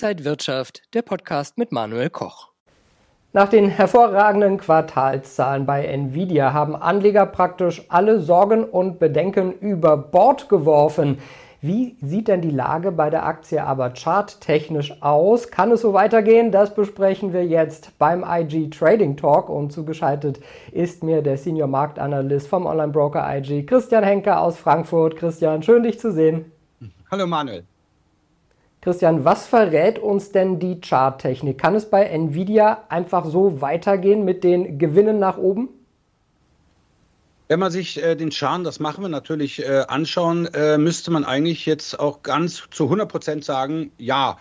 Inside Wirtschaft, der Podcast mit Manuel Koch. Nach den hervorragenden Quartalszahlen bei Nvidia haben Anleger praktisch alle Sorgen und Bedenken über Bord geworfen. Wie sieht denn die Lage bei der Aktie aber charttechnisch aus? Kann es so weitergehen? Das besprechen wir jetzt beim IG Trading Talk und zugeschaltet ist mir der Senior Marktanalyst vom Online-Broker IG, Christian Henker aus Frankfurt. Christian, schön dich zu sehen. Hallo Manuel. Christian, was verrät uns denn die Charttechnik? Kann es bei Nvidia einfach so weitergehen mit den Gewinnen nach oben? Wenn man sich äh, den Chart, das machen wir natürlich, äh, anschauen, äh, müsste man eigentlich jetzt auch ganz zu 100 Prozent sagen, ja.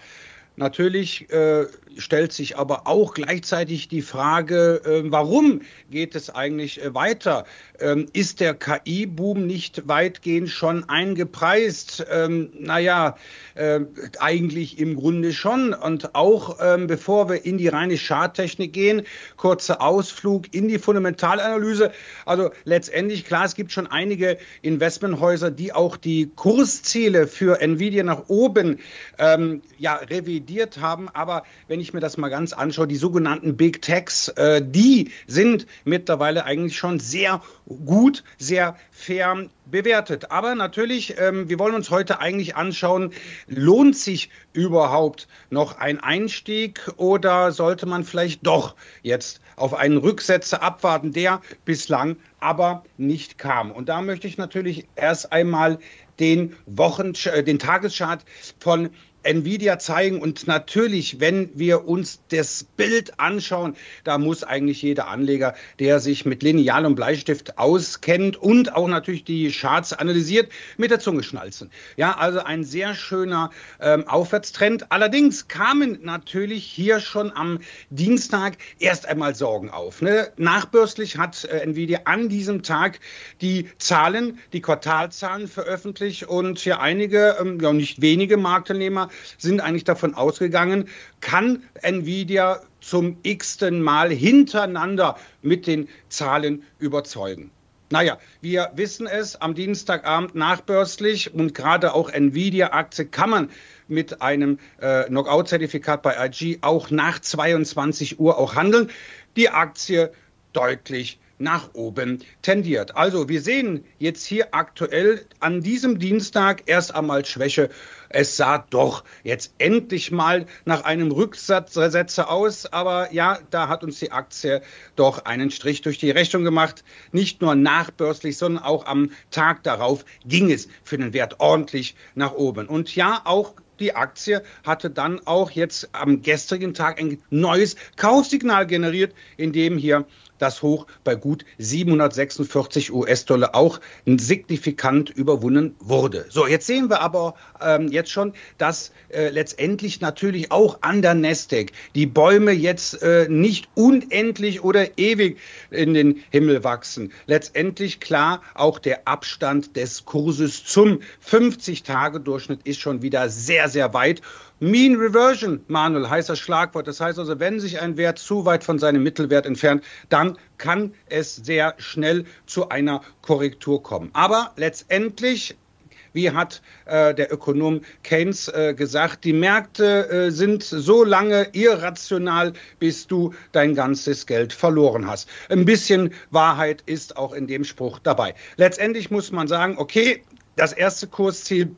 Natürlich äh, stellt sich aber auch gleichzeitig die Frage, äh, warum geht es eigentlich äh, weiter? Ähm, ist der KI-Boom nicht weitgehend schon eingepreist? Ähm, naja, äh, eigentlich im Grunde schon. Und auch ähm, bevor wir in die reine Charttechnik gehen, kurzer Ausflug in die Fundamentalanalyse. Also letztendlich, klar, es gibt schon einige Investmenthäuser, die auch die Kursziele für Nvidia nach oben ähm, ja, revidiert haben. Aber wenn ich mir das mal ganz anschaue, die sogenannten Big Techs, äh, die sind mittlerweile eigentlich schon sehr gut, sehr fair bewertet. Aber natürlich, ähm, wir wollen uns heute eigentlich anschauen, lohnt sich überhaupt noch ein Einstieg oder sollte man vielleicht doch jetzt auf einen Rücksetzer abwarten, der bislang aber nicht kam. Und da möchte ich natürlich erst einmal den Wochen, äh, den Tageschart von Nvidia zeigen. Und natürlich, wenn wir uns das Bild anschauen, da muss eigentlich jeder Anleger, der sich mit Lineal und Bleistift auskennt und auch natürlich die Charts analysiert, mit der Zunge schnalzen. Ja, also ein sehr schöner ähm, Aufwärtstrend. Allerdings kamen natürlich hier schon am Dienstag erst einmal Sorgen auf. Ne? Nachbörslich hat äh, Nvidia an diesem Tag die Zahlen, die Quartalzahlen veröffentlicht und hier einige, ähm, ja nicht wenige Marktteilnehmer sind eigentlich davon ausgegangen, kann Nvidia zum x-ten Mal hintereinander mit den Zahlen überzeugen. Naja, wir wissen es, am Dienstagabend nachbörslich und gerade auch Nvidia-Aktie kann man mit einem äh, Knockout-Zertifikat bei IG auch nach 22 Uhr auch handeln. Die Aktie deutlich nach oben tendiert. Also wir sehen jetzt hier aktuell an diesem Dienstag erst einmal Schwäche. Es sah doch jetzt endlich mal nach einem Rücksetzer aus, aber ja, da hat uns die Aktie doch einen Strich durch die Rechnung gemacht. Nicht nur nachbörslich, sondern auch am Tag darauf ging es für den Wert ordentlich nach oben. Und ja, auch die Aktie hatte dann auch jetzt am gestrigen Tag ein neues Kaufsignal generiert, in dem hier das Hoch bei gut 746 US-Dollar auch signifikant überwunden wurde. So, jetzt sehen wir aber ähm, jetzt schon, dass äh, letztendlich natürlich auch an der Nasdaq die Bäume jetzt äh, nicht unendlich oder ewig in den Himmel wachsen. Letztendlich klar, auch der Abstand des Kurses zum 50-Tage-Durchschnitt ist schon wieder sehr, sehr weit. Mean Reversion, Manuel, heißt das Schlagwort. Das heißt also, wenn sich ein Wert zu weit von seinem Mittelwert entfernt, dann kann es sehr schnell zu einer Korrektur kommen. Aber letztendlich wie hat äh, der Ökonom Keynes äh, gesagt, die Märkte äh, sind so lange irrational, bis du dein ganzes Geld verloren hast. Ein bisschen Wahrheit ist auch in dem Spruch dabei. Letztendlich muss man sagen, okay, das erste Kursziel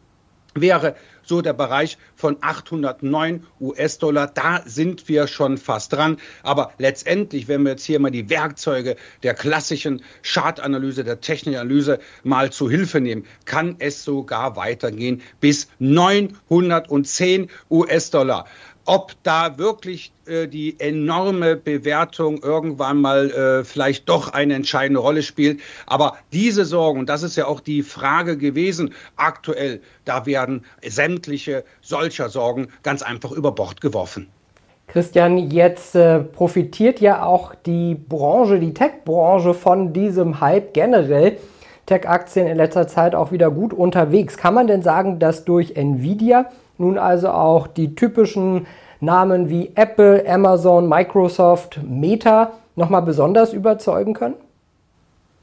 wäre so der Bereich von 809 US-Dollar. Da sind wir schon fast dran. Aber letztendlich, wenn wir jetzt hier mal die Werkzeuge der klassischen Chartanalyse, der Technikanalyse mal zu Hilfe nehmen, kann es sogar weitergehen bis 910 US-Dollar ob da wirklich äh, die enorme Bewertung irgendwann mal äh, vielleicht doch eine entscheidende Rolle spielt. Aber diese Sorgen, und das ist ja auch die Frage gewesen, aktuell, da werden sämtliche solcher Sorgen ganz einfach über Bord geworfen. Christian, jetzt äh, profitiert ja auch die Branche, die Tech-Branche von diesem Hype generell. Tech-Aktien in letzter Zeit auch wieder gut unterwegs. Kann man denn sagen, dass durch Nvidia nun also auch die typischen Namen wie Apple, Amazon, Microsoft, Meta nochmal besonders überzeugen können?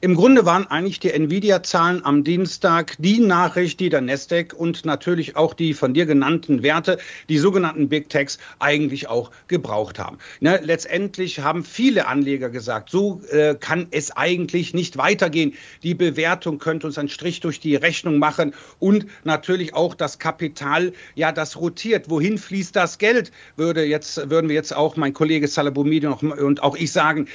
Im Grunde waren eigentlich die Nvidia-Zahlen am Dienstag die Nachricht, die der Nasdaq und natürlich auch die von dir genannten Werte, die sogenannten Big Techs, eigentlich auch gebraucht haben. Ne, letztendlich haben viele Anleger gesagt, so äh, kann es eigentlich nicht weitergehen. Die Bewertung könnte uns einen Strich durch die Rechnung machen und natürlich auch das Kapital, ja, das rotiert. Wohin fließt das Geld? Würde jetzt, würden wir jetzt auch mein Kollege Salabomidi und auch ich sagen.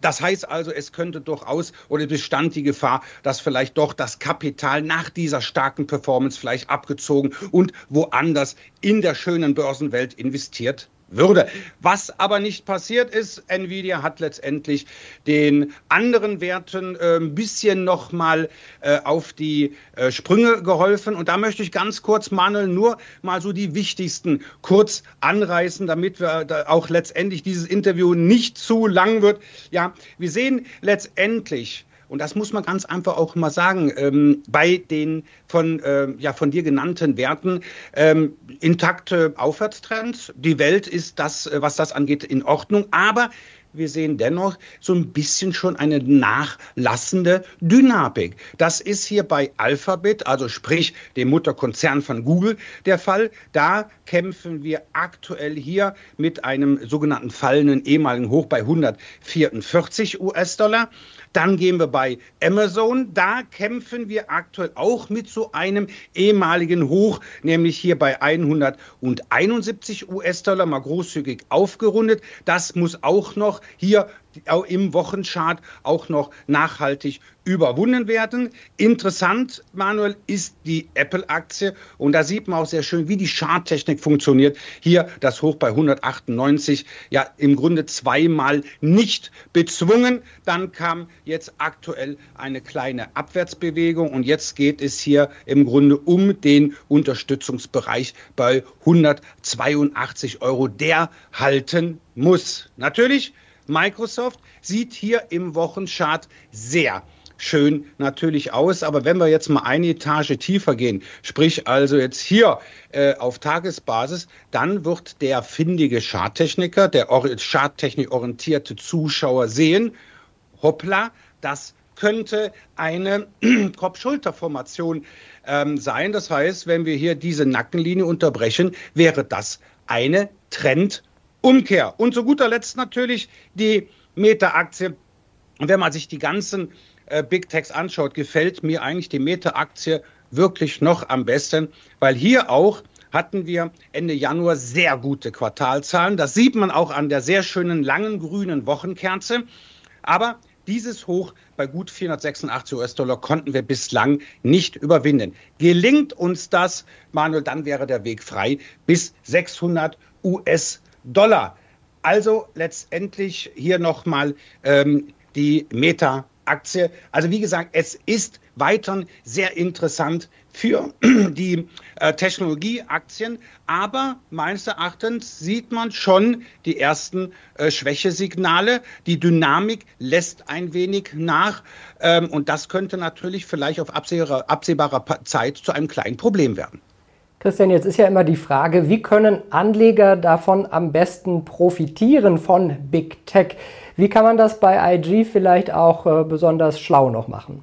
Das heißt also, es könnte durchaus oder bestand die Gefahr, dass vielleicht doch das Kapital nach dieser starken Performance vielleicht abgezogen und woanders in der schönen Börsenwelt investiert würde. Was aber nicht passiert ist, Nvidia hat letztendlich den anderen Werten äh, ein bisschen nochmal äh, auf die äh, Sprünge geholfen. Und da möchte ich ganz kurz, Manuel, nur mal so die wichtigsten kurz anreißen, damit wir auch letztendlich dieses Interview nicht zu lang wird. Ja, wir sehen letztendlich, und das muss man ganz einfach auch mal sagen, ähm, bei den von, äh, ja, von dir genannten Werten ähm, intakte Aufwärtstrends. Die Welt ist das, äh, was das angeht, in Ordnung. Aber wir sehen dennoch so ein bisschen schon eine nachlassende Dynamik. Das ist hier bei Alphabet, also sprich dem Mutterkonzern von Google, der Fall. Da kämpfen wir aktuell hier mit einem sogenannten fallenden ehemaligen Hoch bei 144 US-Dollar. Dann gehen wir bei Amazon. Da kämpfen wir aktuell auch mit so einem ehemaligen Hoch, nämlich hier bei 171 US-Dollar, mal großzügig aufgerundet. Das muss auch noch hier im Wochenchart auch noch nachhaltig überwunden werden. Interessant, Manuel, ist die Apple-Aktie. Und da sieht man auch sehr schön, wie die Charttechnik funktioniert. Hier das Hoch bei 198, ja im Grunde zweimal nicht bezwungen. Dann kam jetzt aktuell eine kleine Abwärtsbewegung. Und jetzt geht es hier im Grunde um den Unterstützungsbereich bei 182 Euro, der halten muss. Natürlich Microsoft sieht hier im Wochenchart sehr schön natürlich aus. Aber wenn wir jetzt mal eine Etage tiefer gehen, sprich also jetzt hier äh, auf Tagesbasis, dann wird der findige Charttechniker, der Charttechnik orientierte Zuschauer sehen, hoppla, das könnte eine Kopf-Schulter-Formation ähm, sein. Das heißt, wenn wir hier diese Nackenlinie unterbrechen, wäre das eine Trend Umkehr. Und zu guter Letzt natürlich die Meta-Aktie. Und wenn man sich die ganzen äh, Big Techs anschaut, gefällt mir eigentlich die Meta-Aktie wirklich noch am besten, weil hier auch hatten wir Ende Januar sehr gute Quartalzahlen. Das sieht man auch an der sehr schönen langen grünen Wochenkerze. Aber dieses Hoch bei gut 486 US-Dollar konnten wir bislang nicht überwinden. Gelingt uns das, Manuel, dann wäre der Weg frei bis 600 US-Dollar. Dollar. Also letztendlich hier nochmal ähm, die Meta-Aktie. Also wie gesagt, es ist weiterhin sehr interessant für die äh, Technologieaktien. Aber meines Erachtens sieht man schon die ersten äh, Schwächesignale. Die Dynamik lässt ein wenig nach. Ähm, und das könnte natürlich vielleicht auf absehbarer, absehbarer Zeit zu einem kleinen Problem werden. Christian, jetzt ist ja immer die Frage, wie können Anleger davon am besten profitieren von Big Tech? Wie kann man das bei IG vielleicht auch äh, besonders schlau noch machen?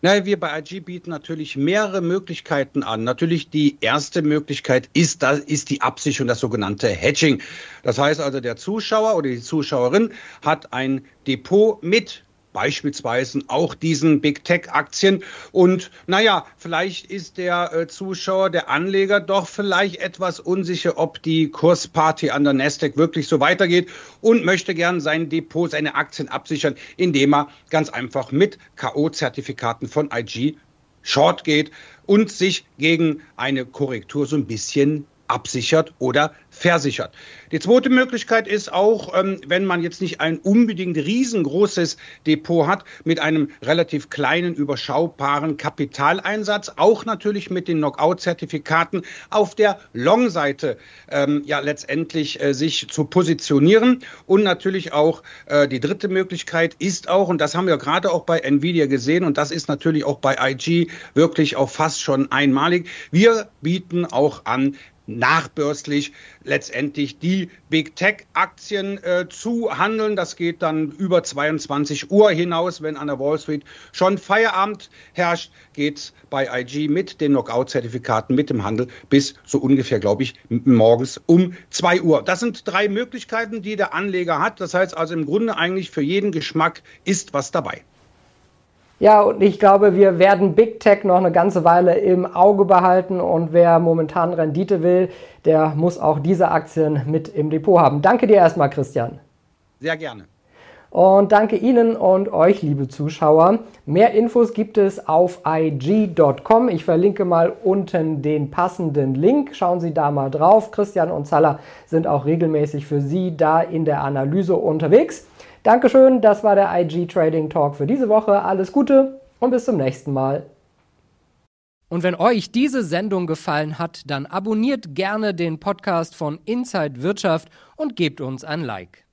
Na, wir bei IG bieten natürlich mehrere Möglichkeiten an. Natürlich die erste Möglichkeit ist, das ist die Absicherung, das sogenannte Hedging. Das heißt also, der Zuschauer oder die Zuschauerin hat ein Depot mit beispielsweise auch diesen Big Tech-Aktien. Und naja, vielleicht ist der äh, Zuschauer, der Anleger doch vielleicht etwas unsicher, ob die Kursparty an der Nasdaq wirklich so weitergeht und möchte gern sein Depot, seine Aktien absichern, indem er ganz einfach mit K.O.-Zertifikaten von IG Short geht und sich gegen eine Korrektur so ein bisschen absichert oder versichert. Die zweite Möglichkeit ist auch, ähm, wenn man jetzt nicht ein unbedingt riesengroßes Depot hat, mit einem relativ kleinen, überschaubaren Kapitaleinsatz, auch natürlich mit den Knockout-Zertifikaten auf der Long-Seite ähm, ja letztendlich äh, sich zu positionieren. Und natürlich auch äh, die dritte Möglichkeit ist auch, und das haben wir gerade auch bei Nvidia gesehen, und das ist natürlich auch bei IG wirklich auch fast schon einmalig, wir bieten auch an nachbörslich letztendlich die Big Tech Aktien äh, zu handeln. Das geht dann über 22 Uhr hinaus, wenn an der Wall Street schon Feierabend herrscht, geht es bei IG mit den Knockout-Zertifikaten, mit dem Handel bis so ungefähr, glaube ich, morgens um 2 Uhr. Das sind drei Möglichkeiten, die der Anleger hat. Das heißt also im Grunde eigentlich für jeden Geschmack ist was dabei. Ja, und ich glaube, wir werden Big Tech noch eine ganze Weile im Auge behalten und wer momentan Rendite will, der muss auch diese Aktien mit im Depot haben. Danke dir erstmal, Christian. Sehr gerne. Und danke Ihnen und euch, liebe Zuschauer. Mehr Infos gibt es auf ig.com. Ich verlinke mal unten den passenden Link. Schauen Sie da mal drauf. Christian und Zalla sind auch regelmäßig für Sie da in der Analyse unterwegs. Dankeschön, das war der IG Trading Talk für diese Woche. Alles Gute und bis zum nächsten Mal. Und wenn euch diese Sendung gefallen hat, dann abonniert gerne den Podcast von Inside Wirtschaft und gebt uns ein Like.